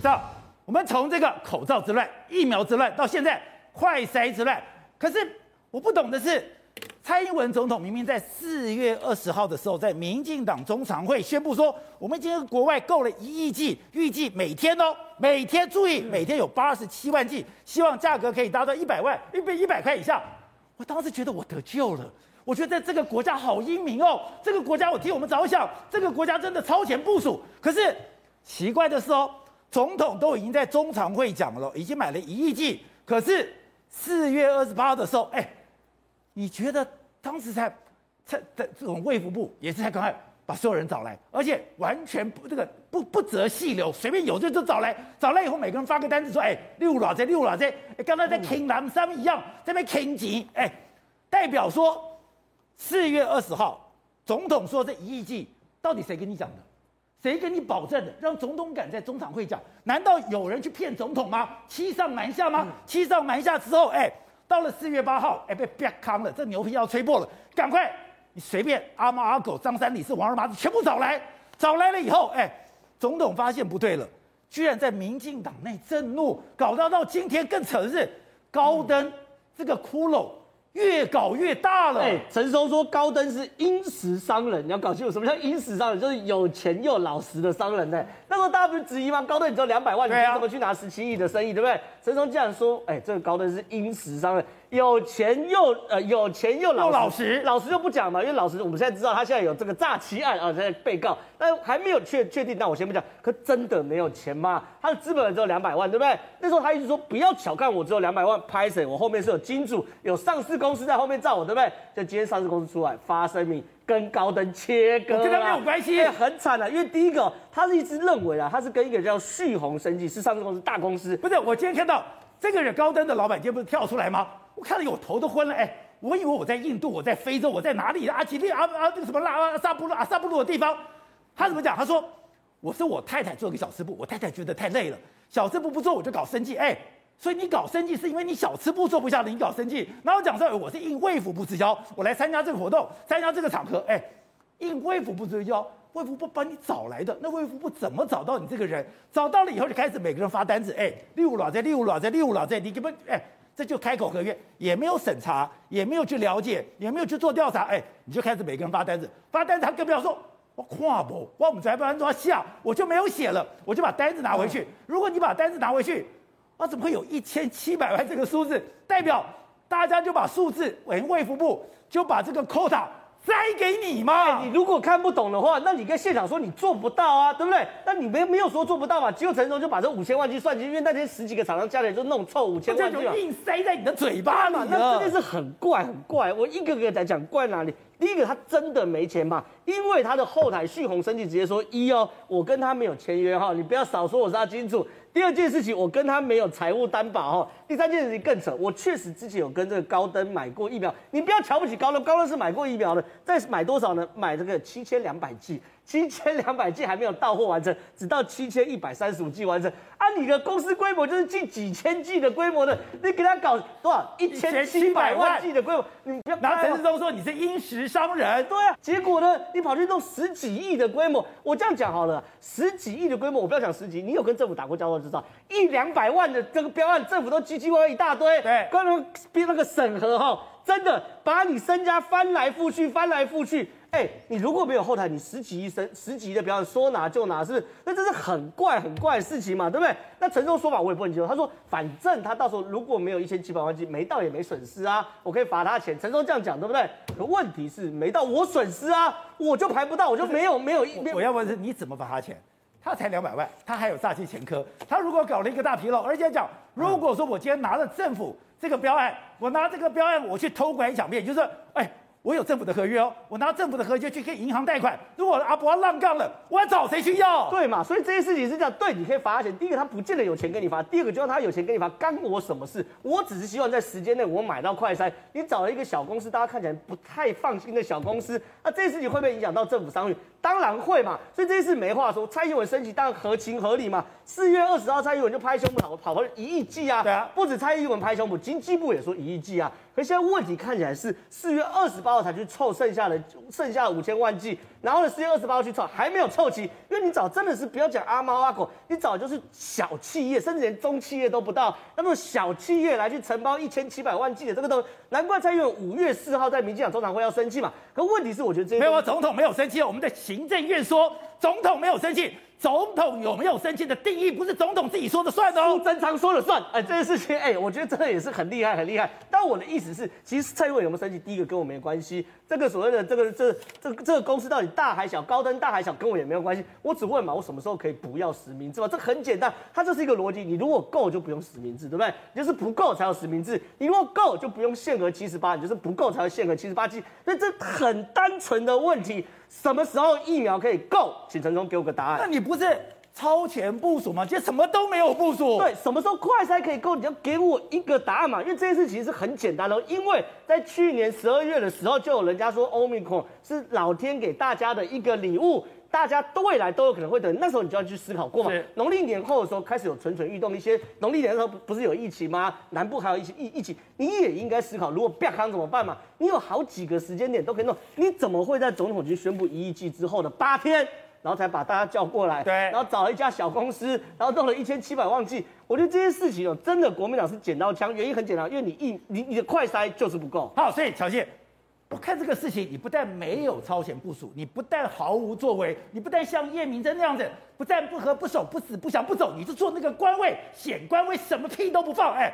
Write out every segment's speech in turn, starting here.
知道我们从这个口罩之乱、疫苗之乱到现在快筛之乱，可是我不懂的是，蔡英文总统明明在四月二十号的时候，在民进党中常会宣布说，我们今天国外购了一亿剂，预计每天哦，每天注意，每天有八十七万剂，希望价格可以达到一百万，一百一百块以下。我当时觉得我得救了，我觉得这个国家好英明哦，这个国家我替我们着想，这个国家真的超前部署。可是奇怪的是哦，总统都已经在中常会讲了，已经买了一亿剂，可是四月二十八号的时候，哎，你觉得当时才才在这种卫福部也是才赶快把所有人找来，而且完全不这个不不择细流，随便有就就找来，找来以后每个人发个单子说，哎，六老在六老在，哎，刚才在倾南山一样，在那边倾钱，哎，代表说四月二十号总统说这一亿剂，到底谁跟你讲的？谁跟你保证的？让总统敢在中常会讲？难道有人去骗总统吗？欺上瞒下吗？欺上瞒下之后，哎，到了四月八号，哎，被啪康了，这牛皮要吹破了，赶快。你随便阿猫阿狗、张三李四、王二麻子全部找来，找来了以后，哎，总统发现不对了，居然在民进党内震怒，搞到到今天更扯的是，高登这个骷髅。越搞越大了。哎，陈松说高登是殷实商人，你要搞清楚什么叫殷实商人，就是有钱又老实的商人呢。那时候大家不是质疑吗？高登你只有两百万，你怎么去拿十七亿的生意，对不对？陈时中竟然说，哎，这个高登是殷实商人，有钱又呃有钱又老实，老实，老实就不讲嘛，因为老实我们现在知道他现在有这个诈欺案啊，现在被告，但还没有确确定，那我先不讲。可真的没有钱吗？他的资本只有两百万，对不对？那时候他一直说不要小看我，只有两百万，拍谁？我后面是有金主，有上市公司在后面罩我，对不对？就今天上市公司出来发声明，跟高登切割，跟他没有关系，很惨啊。因为第一个，他是一直认为啊，他是跟一个叫旭红生技是上市公司大公司，不是？我今天看到这个人高登的老板今天不是跳出来吗？我看了我头都昏了，哎，我以为我在印度，我在非洲，我在哪里？阿吉利阿阿这个什么拉阿萨布鲁阿萨布鲁的地方，他怎么讲？他说我是我太太做个小吃部，我太太觉得太累了，小吃部不做我就搞生计，哎。所以你搞生计是因为你小吃部做不下了，你搞生计。然后讲说，我是应卫福部之邀，我来参加这个活动，参加这个场合。哎，应卫福部之邀，卫福部把你找来的。那卫福部怎么找到你这个人？找到了以后就开始每个人发单子。哎，六老在六老在六老在，你根本哎，这就开口合约，也没有审查，也没有去了解，也没有去做调查。哎，你就开始每个人发单子，发单子他更不要说，我跨不，我我们在办桌下，我就没有写了，我就把单子拿回去。如果你把单子拿回去。啊怎么会有一千七百万这个数字？代表大家就把数字，卫卫福部就把这个 quota 塞给你嘛？你如果看不懂的话，那你跟现场说你做不到啊，对不对？那你没没有说做不到嘛？结果陈总就把这五千万去算进去，因为那天十几个厂商加起来就弄凑五千万，就硬塞在你的嘴巴里了。那真的是很怪很怪，我一个个在讲怪哪里？第一个，他真的没钱嘛？因为他的后台旭红生气直接说一哦，我跟他没有签约哈，你不要少说我是他金主。第二件事情，我跟他没有财务担保哈。第三件事情更扯，我确实之前有跟这个高登买过疫苗，你不要瞧不起高登，高登是买过疫苗的，再买多少呢？买这个七千两百剂。七千两百剂还没有到货完成，只到七千一百三十五剂完成。啊，你的公司规模就是近几千剂的规模的，你给他搞多少？一千七百万剂的规模，你不要。拿陈世忠说你是殷实商人，对啊。结果呢，你跑去弄十几亿的规模，我这样讲好了，十几亿的规模，我不要讲十几，你有跟政府打过交道就知道，一两百万的这个标案，政府都唧唧歪歪一大堆。对，刚刚编那个审核哈，真的把你身家翻来覆去，翻来覆去。哎，你如果没有后台，你十几亿、十十几亿的标案说拿就拿，是不是？那这是很怪、很怪的事情嘛，对不对？那陈时中说法我也不能接受，他说反正他到时候如果没有一千七百万剂，没到也没损失啊，我可以罚他钱。陈忠这样讲，对不对？可问题是没到我损失啊，我就排不到，我就没有没有。我，我要问的是你怎么罚他钱？他才两百万，他还有诈欺前科。他如果搞了一个大纰漏，而且讲，如果说我今天拿了政府这个标案，我拿这个标案我去偷拐抢骗，就是哎。我有政府的合约哦，我拿政府的合约去跟银行贷款。如果阿伯浪杠了，我要找谁去要？对嘛？所以这些事情是这样，对，你可以罚他钱。第一个，他不见得有钱给你罚；第二个，就算他有钱给你罚，干我什么事？我只是希望在时间内我买到快筛。你找了一个小公司，大家看起来不太放心的小公司，那这些事情会不会影响到政府商誉？当然会嘛，所以这一次没话说。蔡英文升级当然合情合理嘛。四月二十号，蔡英文就拍胸脯跑跑回一亿剂啊。对啊，不止蔡英文拍胸脯，经济部也说一亿剂啊。可现在问题看起来是四月二十八号才去凑剩下的剩下的五千万剂，然后呢四月二十八号去凑还没有凑齐，因为你找真的是不要讲阿猫阿狗，你找就是小企业，甚至连中企业都不到，那么小企业来去承包一千七百万剂的这个都，难怪蔡英文五月四号在民进党中常会要生气嘛。可问题是，我觉得这没有啊，总统没有生气，我们的行政院说总统没有生气。总统有没有生气的定义，不是总统自己说的算的哦，苏贞昌说了算。哎，这件事情，哎，我觉得这个也是很厉害，很厉害。但我的意思是，其实蔡英文有没有生气，第一个跟我没关系。这个所谓的这个这这这个公司到底大还小，高登大还小，跟我也没有关系。我只问嘛，我什么时候可以不要实名制嘛？这很简单，它就是一个逻辑。你如果够，就不用实名制，对不对？你就是不够才有实名制。你如果够，就不用限额七十八，你就是不够才会限额七十八 G。所以这很单纯的问题，什么时候疫苗可以够？请陈忠给我个答案。那你不是？超前部署嘛，就什么都没有部署。对，什么时候快筛可以够？你就给我一个答案嘛。因为这件事其实是很简单的，因为在去年十二月的时候，就有人家说 Omicron 是老天给大家的一个礼物，大家都未来都有可能会得。那时候你就要去思考过嘛。农历年后的时候开始有蠢蠢欲动，一些农历年的时候不是有疫情吗？南部还有一些疫疫情，你也应该思考，如果不要康怎么办嘛？你有好几个时间点都可以弄，你怎么会在总统局宣布一亿剂之后的八天？然后才把大家叫过来，对，然后找了一家小公司，然后弄了一千七百万剂。我觉得这些事情哦，真的国民党是捡到枪，原因很简单，因为你一你你的快筛就是不够。好，所以乔谢，我看这个事情，你不但没有超前部署，你不但毫无作为，你不但像叶明珍那样子，不但不和不守不死不降不走，你就坐那个官位显官位，什么屁都不放，哎。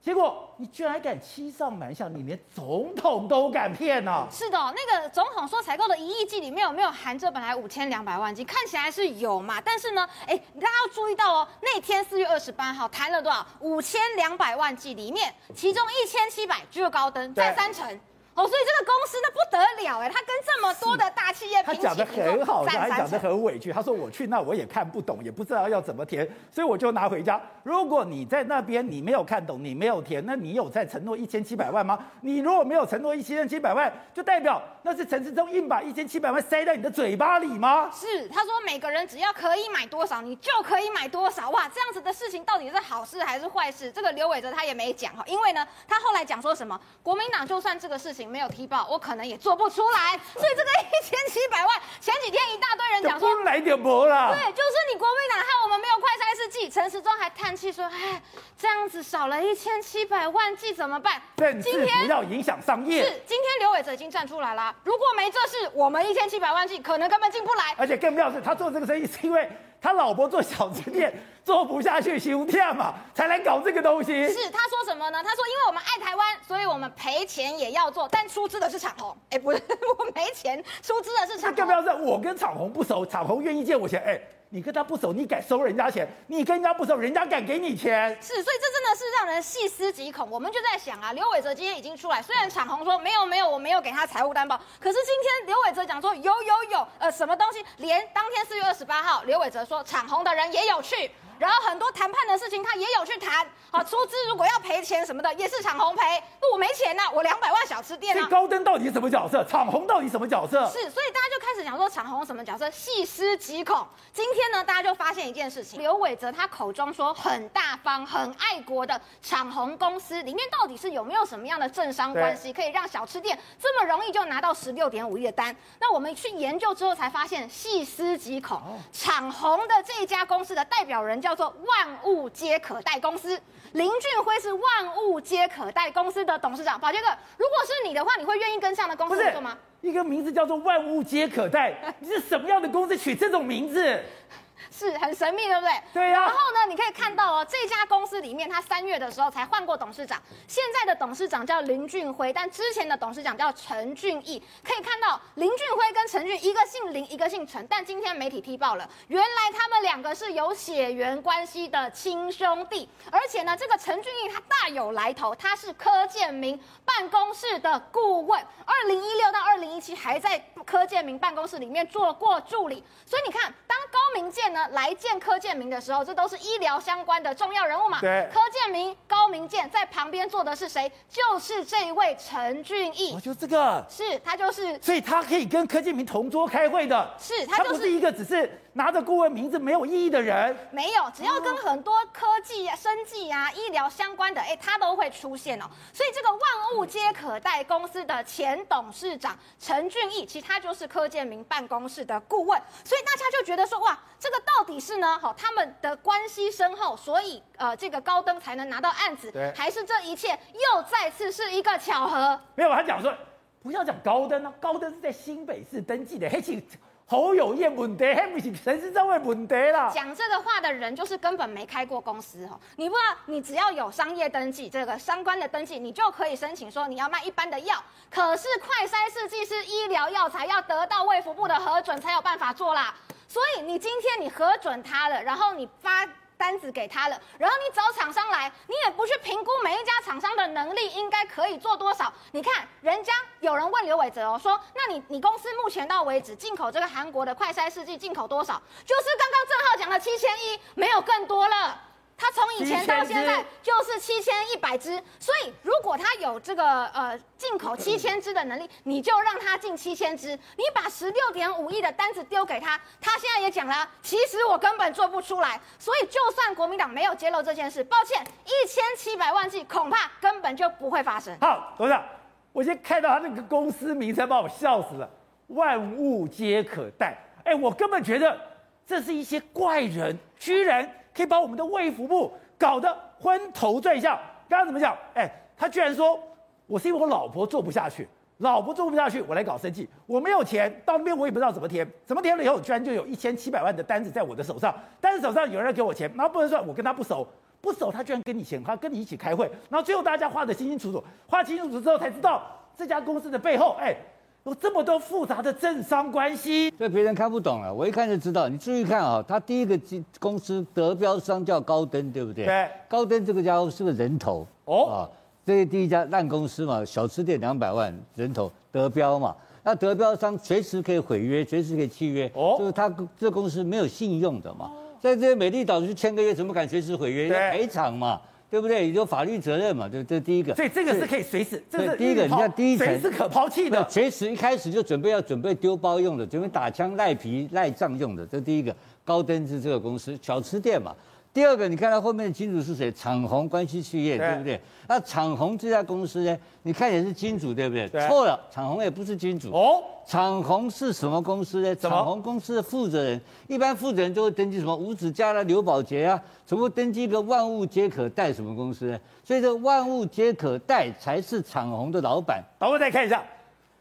结果你居然还敢欺上瞒下，你连总统都敢骗呢、啊？是的，那个总统说采购的一亿剂里面有没有含这本来五千两百万剂？看起来是有嘛，但是呢，哎，大家要注意到哦，那天四月二十八号谈了多少？五千两百万剂里面，其中一千七百只有高登占三成。哦，所以这个公司那不得了哎，他跟这么多的大企业他讲的很好，他还讲的很委屈。他说我去那我也看不懂，也不知道要怎么填，所以我就拿回家。如果你在那边你没有看懂，你没有填，那你有在承诺一千七百万吗？你如果没有承诺一千七百万，就代表那是陈世忠硬把一千七百万塞在你的嘴巴里吗？是，他说每个人只要可以买多少，你就可以买多少。哇，这样子的事情到底是好事还是坏事？这个刘伟哲他也没讲哈，因为呢，他后来讲说什么，国民党就算这个事情。没有踢爆，我可能也做不出来。所以这个一千七百万，前几天一大堆人讲说来点薄了。对，就是你国民党害我们没有快筛试剂。陈时中还叹气说：“哎，这样子少了一千七百万剂怎么办？”今天不要影响商业。是，今天刘伟哲已经站出来了。如果没这事，我们一千七百万剂可能根本进不来。而且更重要是，他做这个生意是因为。他老婆做小吃店做不下去，休店嘛，才来搞这个东西。是他说什么呢？他说，因为我们爱台湾，所以我们赔钱也要做，但出资的是长虹。哎，不是，我没钱，出资的是长虹。更不要说，我跟长虹不熟，长虹愿意借我钱，哎。你跟他不熟，你敢收人家钱？你跟人家不熟，人家敢给你钱？是，所以这真的是让人细思极恐。我们就在想啊，刘伟哲今天已经出来，虽然长鸿说没有没有，我没有给他财务担保，可是今天刘伟哲讲说有有有，呃，什么东西？连当天四月二十八号，刘伟哲说长鸿的人也有去。然后很多谈判的事情，他也有去谈。好，出资如果要赔钱什么的，也是长鸿赔。那我没钱呐、啊，我两百万小吃店啊。这高登到底什么角色？长鸿到底什么角色？是，所以大家就开始讲说长鸿什么角色，细思极恐。今天呢，大家就发现一件事情：刘伟哲他口中说很大方、很爱国的长鸿公司里面，到底是有没有什么样的政商关系，可以让小吃店这么容易就拿到十六点五亿的单？那我们去研究之后才发现，细思极恐。长鸿的这一家公司的代表人。叫做万物皆可贷公司，林俊辉是万物皆可贷公司的董事长。宝杰哥，如果是你的话，你会愿意跟这样的公司合作吗？一个名字叫做万物皆可贷，你是什么样的公司取这种名字？是很神秘，对不对？对呀、啊。然后呢，你可以看到哦，这家公司里面，他三月的时候才换过董事长，现在的董事长叫林俊辉，但之前的董事长叫陈俊义。可以看到林俊辉跟陈俊，一个姓林，一个姓陈，但今天媒体踢爆了，原来他们两个是有血缘关系的亲兄弟。而且呢，这个陈俊义他大有来头，他是柯建明办公室的顾问，二零一六到二零一七还在柯建明办公室里面做过助理。所以你看，当高明健呢？呢来见柯建明的时候，这都是医疗相关的重要人物嘛。对，柯建明、高明健在旁边坐的是谁？就是这一位陈俊义。我就这个，是他就是，所以他可以跟柯建明同桌开会的。是他就是他不是一个只是拿着顾问名字没有意义的人。没有，只要跟很多科技、啊、生技啊、医疗相关的，哎，他都会出现哦。所以这个万物皆可贷公司的前董事长陈俊义，其实他就是柯建明办公室的顾问，所以大家就觉得说，哇，这个到底是呢？好，他们的关系深厚，所以呃，这个高登才能拿到案子，对，还是这一切又再次是一个巧合？没有，他讲说不要讲高登啊，高登是在新北市登记的，黑请。侯友燕问题，还不是陈时中的问题啦。讲这个话的人就是根本没开过公司哦。你不知道，你只要有商业登记，这个相关的登记，你就可以申请说你要卖一般的药。可是快筛试剂是医疗药材，要得到卫福部的核准才有办法做啦。所以你今天你核准他了，然后你发。单子给他了，然后你找厂商来，你也不去评估每一家厂商的能力应该可以做多少。你看人家有人问刘伟哲哦，说那你你公司目前到为止进口这个韩国的快筛试剂进口多少？就是刚刚郑浩讲的七千一，没有更多了。他从以前到现在就是七千一百只，所以如果他有这个呃进口七千只的能力，你就让他进七千只。你把十六点五亿的单子丢给他，他现在也讲了，其实我根本做不出来。所以就算国民党没有揭露这件事，抱歉，一千七百万剂恐怕根本就不会发生。好，董事长，我先看到他那个公司名称，把我笑死了，万物皆可贷。哎，我根本觉得这是一些怪人，居然。可以把我们的卫福部搞得昏头转向。刚刚怎么讲？哎，他居然说我是因为我老婆做不下去，老婆做不下去，我来搞生计。我没有钱，到那边我也不知道怎么填，怎么填了以后，居然就有一千七百万的单子在我的手上，但是手上有人给我钱，然后不能算，我跟他不熟，不熟，他居然跟你钱，他跟你一起开会，然后最后大家画得清清楚楚，画清楚楚之后才知道这家公司的背后，哎。有这么多复杂的政商关系，这别人看不懂了，我一看就知道。你注意看啊，他第一个公司得标商叫高登，对不对？对。高登这个家伙是个人头哦，啊，这是第一家烂公司嘛，小吃店两百万人头得标嘛，那得标商随时可以毁约，随时可以契约，哦，就是他这公司没有信用的嘛，在这些美丽岛去签个约，怎么敢随时毁约？要赔偿嘛。对不对？有法律责任嘛？这这第一个。所以这个是可以随时，这是第一个。你看第一层，随时可抛弃的，随时一开始就准备要准备丢包用的，准备打枪赖皮赖账用的。这第一个，高登是这个公司小吃店嘛。第二个，你看它后面的金主是谁？长虹关系企业，对，对不对？那长虹这家公司呢？你看也是金主，对不对？对。错了，长虹也不是金主。哦。长虹是什么公司呢？长虹公司的负责人，一般负责人都会登记什么？吴子嘉啦、刘宝杰啊，全部登记一个万物皆可贷什么公司呢？所以这万物皆可贷才是长虹的老板。导播再看一下，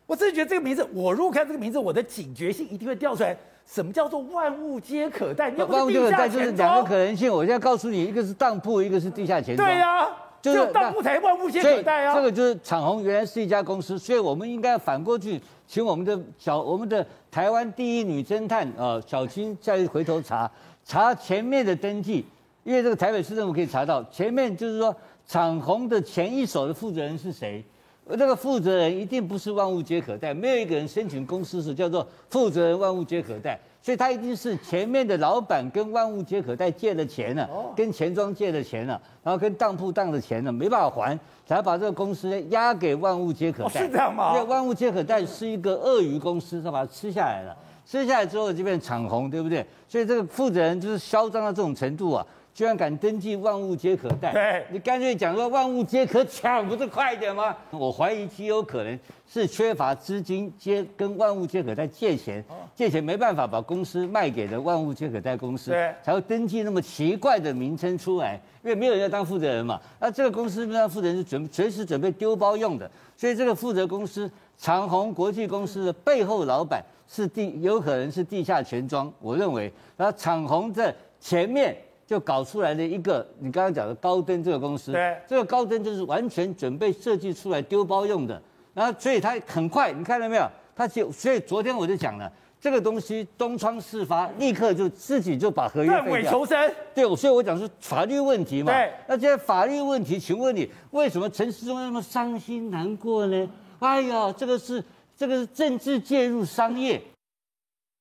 我真的觉得这个名字，我如果看这个名字，我的警觉性一定会掉出来。什么叫做万物皆可贷？万物皆可贷就是两个可能性。我现在告诉你，一个是当铺，一个是地下钱庄。对呀、啊，就是当铺才万物皆可贷啊。这个就是长虹原来是一家公司，所以我们应该反过去，请我们的小我们的台湾第一女侦探啊小青再回头查查前面的登记，因为这个台北市政府可以查到前面就是说长虹的前一手的负责人是谁。而这个负责人一定不是万物皆可贷，没有一个人申请公司是叫做负责人万物皆可贷，所以他一定是前面的老板跟万物皆可贷借的钱呢，跟钱庄借的钱呢，然后跟当铺当的钱呢，没办法还，才把这个公司呢押给万物皆可贷。是这样吗？因为万物皆可贷是一个鳄鱼公司，他把它吃下来了，吃下来之后就变长鸿，对不对？所以这个负责人就是嚣张到这种程度啊。居然敢登记万物皆可贷，对你干脆讲说万物皆可抢，不是快一点吗？我怀疑极有可能是缺乏资金，借跟万物皆可贷借钱，借钱没办法把公司卖给的万物皆可贷公司，才会登记那么奇怪的名称出来，因为没有人要当负责人嘛。那这个公司那负责人是准随时准备丢包用的，所以这个负责公司长虹国际公司的背后老板是地，有可能是地下钱庄。我认为，然后长虹在前面。就搞出来的一个，你刚刚讲的高登这个公司，对，这个高登就是完全准备设计出来丢包用的，然后所以他很快，你看到没有？他就所以昨天我就讲了，这个东西东窗事发，立刻就自己就把合约断尾求生。对，所以我讲是法律问题嘛。对，那这些法律问题，请问你为什么陈世忠那么伤心难过呢？哎呀，这个是这个是政治介入商业，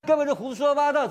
根本就胡说八道。